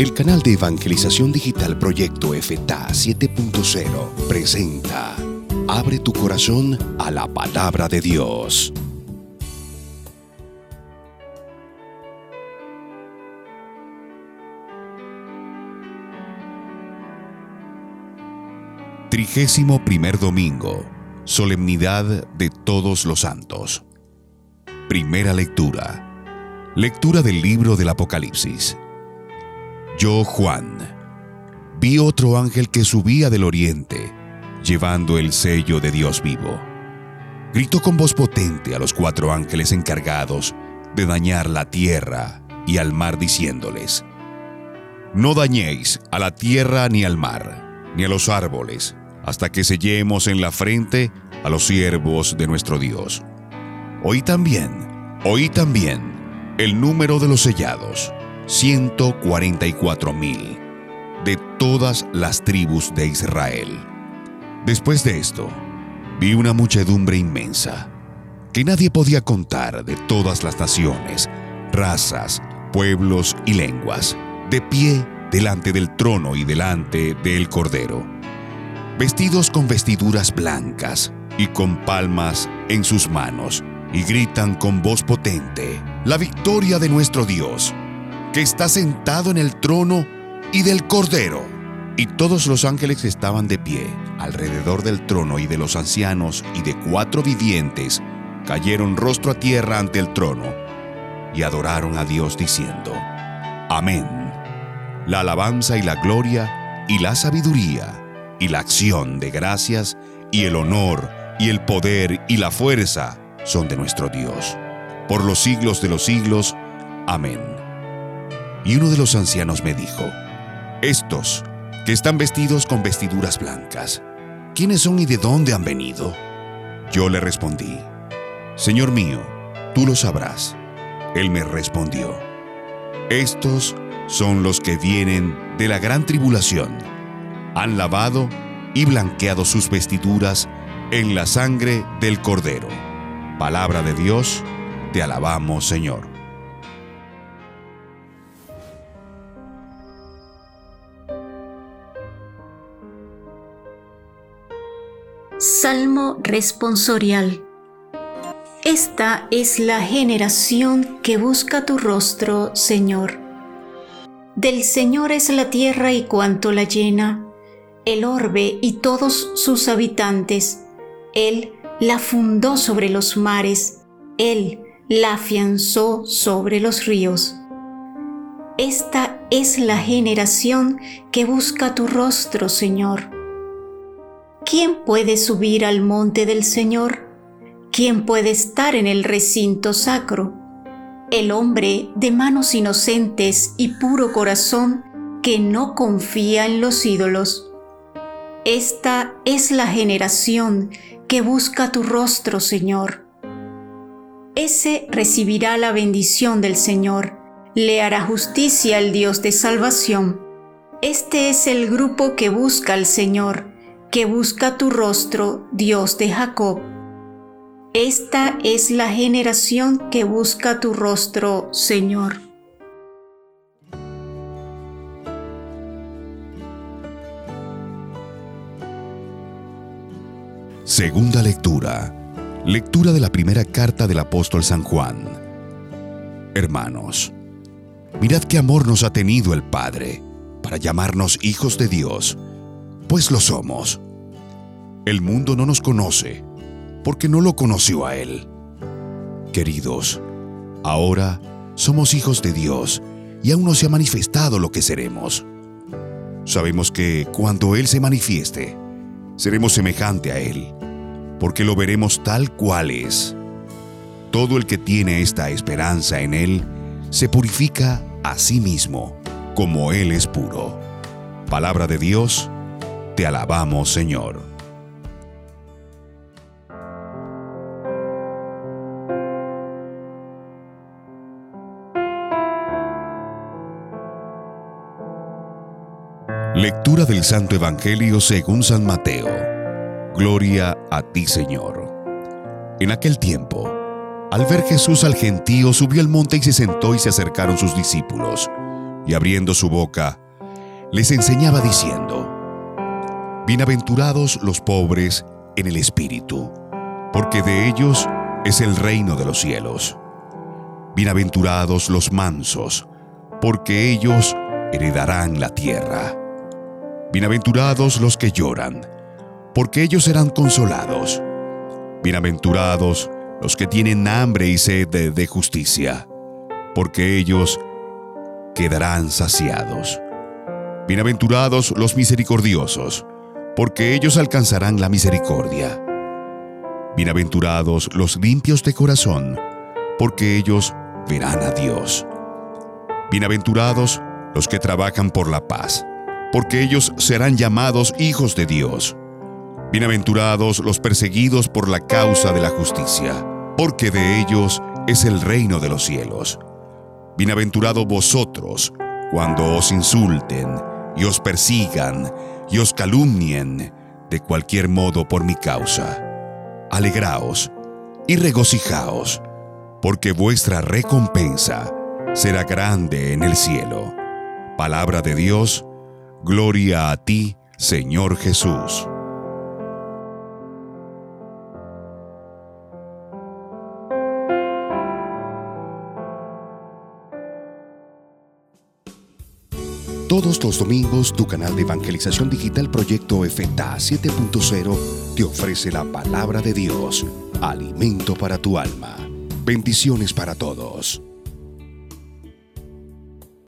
El canal de evangelización digital Proyecto FTA 7.0 presenta Abre tu corazón a la palabra de Dios. Trigésimo primer domingo, Solemnidad de Todos los Santos. Primera lectura. Lectura del libro del Apocalipsis. Yo, Juan, vi otro ángel que subía del oriente, llevando el sello de Dios vivo. Gritó con voz potente a los cuatro ángeles encargados de dañar la tierra y al mar, diciéndoles, No dañéis a la tierra ni al mar, ni a los árboles, hasta que sellemos en la frente a los siervos de nuestro Dios. Oí también, oí también el número de los sellados 144 mil de todas las tribus de Israel. Después de esto, vi una muchedumbre inmensa que nadie podía contar de todas las naciones, razas, pueblos y lenguas, de pie delante del trono y delante del Cordero, vestidos con vestiduras blancas y con palmas en sus manos, y gritan con voz potente, la victoria de nuestro Dios que está sentado en el trono y del Cordero. Y todos los ángeles estaban de pie alrededor del trono y de los ancianos y de cuatro vivientes cayeron rostro a tierra ante el trono y adoraron a Dios diciendo, Amén. La alabanza y la gloria y la sabiduría y la acción de gracias y el honor y el poder y la fuerza son de nuestro Dios. Por los siglos de los siglos. Amén. Y uno de los ancianos me dijo, Estos, que están vestidos con vestiduras blancas, ¿quiénes son y de dónde han venido? Yo le respondí, Señor mío, tú lo sabrás. Él me respondió, Estos son los que vienen de la gran tribulación. Han lavado y blanqueado sus vestiduras en la sangre del Cordero. Palabra de Dios, te alabamos Señor. Salmo responsorial. Esta es la generación que busca tu rostro, Señor. Del Señor es la tierra y cuanto la llena, el orbe y todos sus habitantes. Él la fundó sobre los mares, Él la afianzó sobre los ríos. Esta es la generación que busca tu rostro, Señor. ¿Quién puede subir al monte del Señor? ¿Quién puede estar en el recinto sacro? El hombre de manos inocentes y puro corazón que no confía en los ídolos. Esta es la generación que busca tu rostro, Señor. Ese recibirá la bendición del Señor, le hará justicia al Dios de salvación. Este es el grupo que busca al Señor que busca tu rostro, Dios de Jacob. Esta es la generación que busca tu rostro, Señor. Segunda lectura. Lectura de la primera carta del apóstol San Juan. Hermanos, mirad qué amor nos ha tenido el Padre para llamarnos hijos de Dios pues lo somos. El mundo no nos conoce porque no lo conoció a Él. Queridos, ahora somos hijos de Dios y aún no se ha manifestado lo que seremos. Sabemos que cuando Él se manifieste, seremos semejante a Él, porque lo veremos tal cual es. Todo el que tiene esta esperanza en Él se purifica a sí mismo, como Él es puro. Palabra de Dios, te alabamos, Señor. Lectura del Santo Evangelio según San Mateo. Gloria a ti, Señor. En aquel tiempo, al ver Jesús al gentío, subió al monte y se sentó y se acercaron sus discípulos. y abriendo su boca, les enseñaba diciendo, Bienaventurados los pobres en el espíritu, porque de ellos es el reino de los cielos. Bienaventurados los mansos, porque ellos heredarán la tierra. Bienaventurados los que lloran, porque ellos serán consolados. Bienaventurados los que tienen hambre y sed de, justicia, porque ellos quedarán saciados. Bienaventurados los misericordiosos, porque ellos alcanzarán la misericordia. Bienaventurados los limpios de corazón, porque ellos verán a Dios. Bienaventurados los que trabajan por la paz, porque ellos serán llamados hijos de Dios. Bienaventurados los perseguidos por la causa de la justicia, porque de ellos es el reino de los cielos. Bienaventurados vosotros cuando os insulten y os persigan y os calumnien de cualquier modo por mi causa. Alegraos y regocijaos porque vuestra recompensa será grande en el cielo. Palabra de Dios, gloria a ti, Señor Jesús. Todos los domingos tu canal de evangelización digital Proyecto FTA 7.0 te ofrece la palabra de Dios, alimento para tu alma. Bendiciones para todos.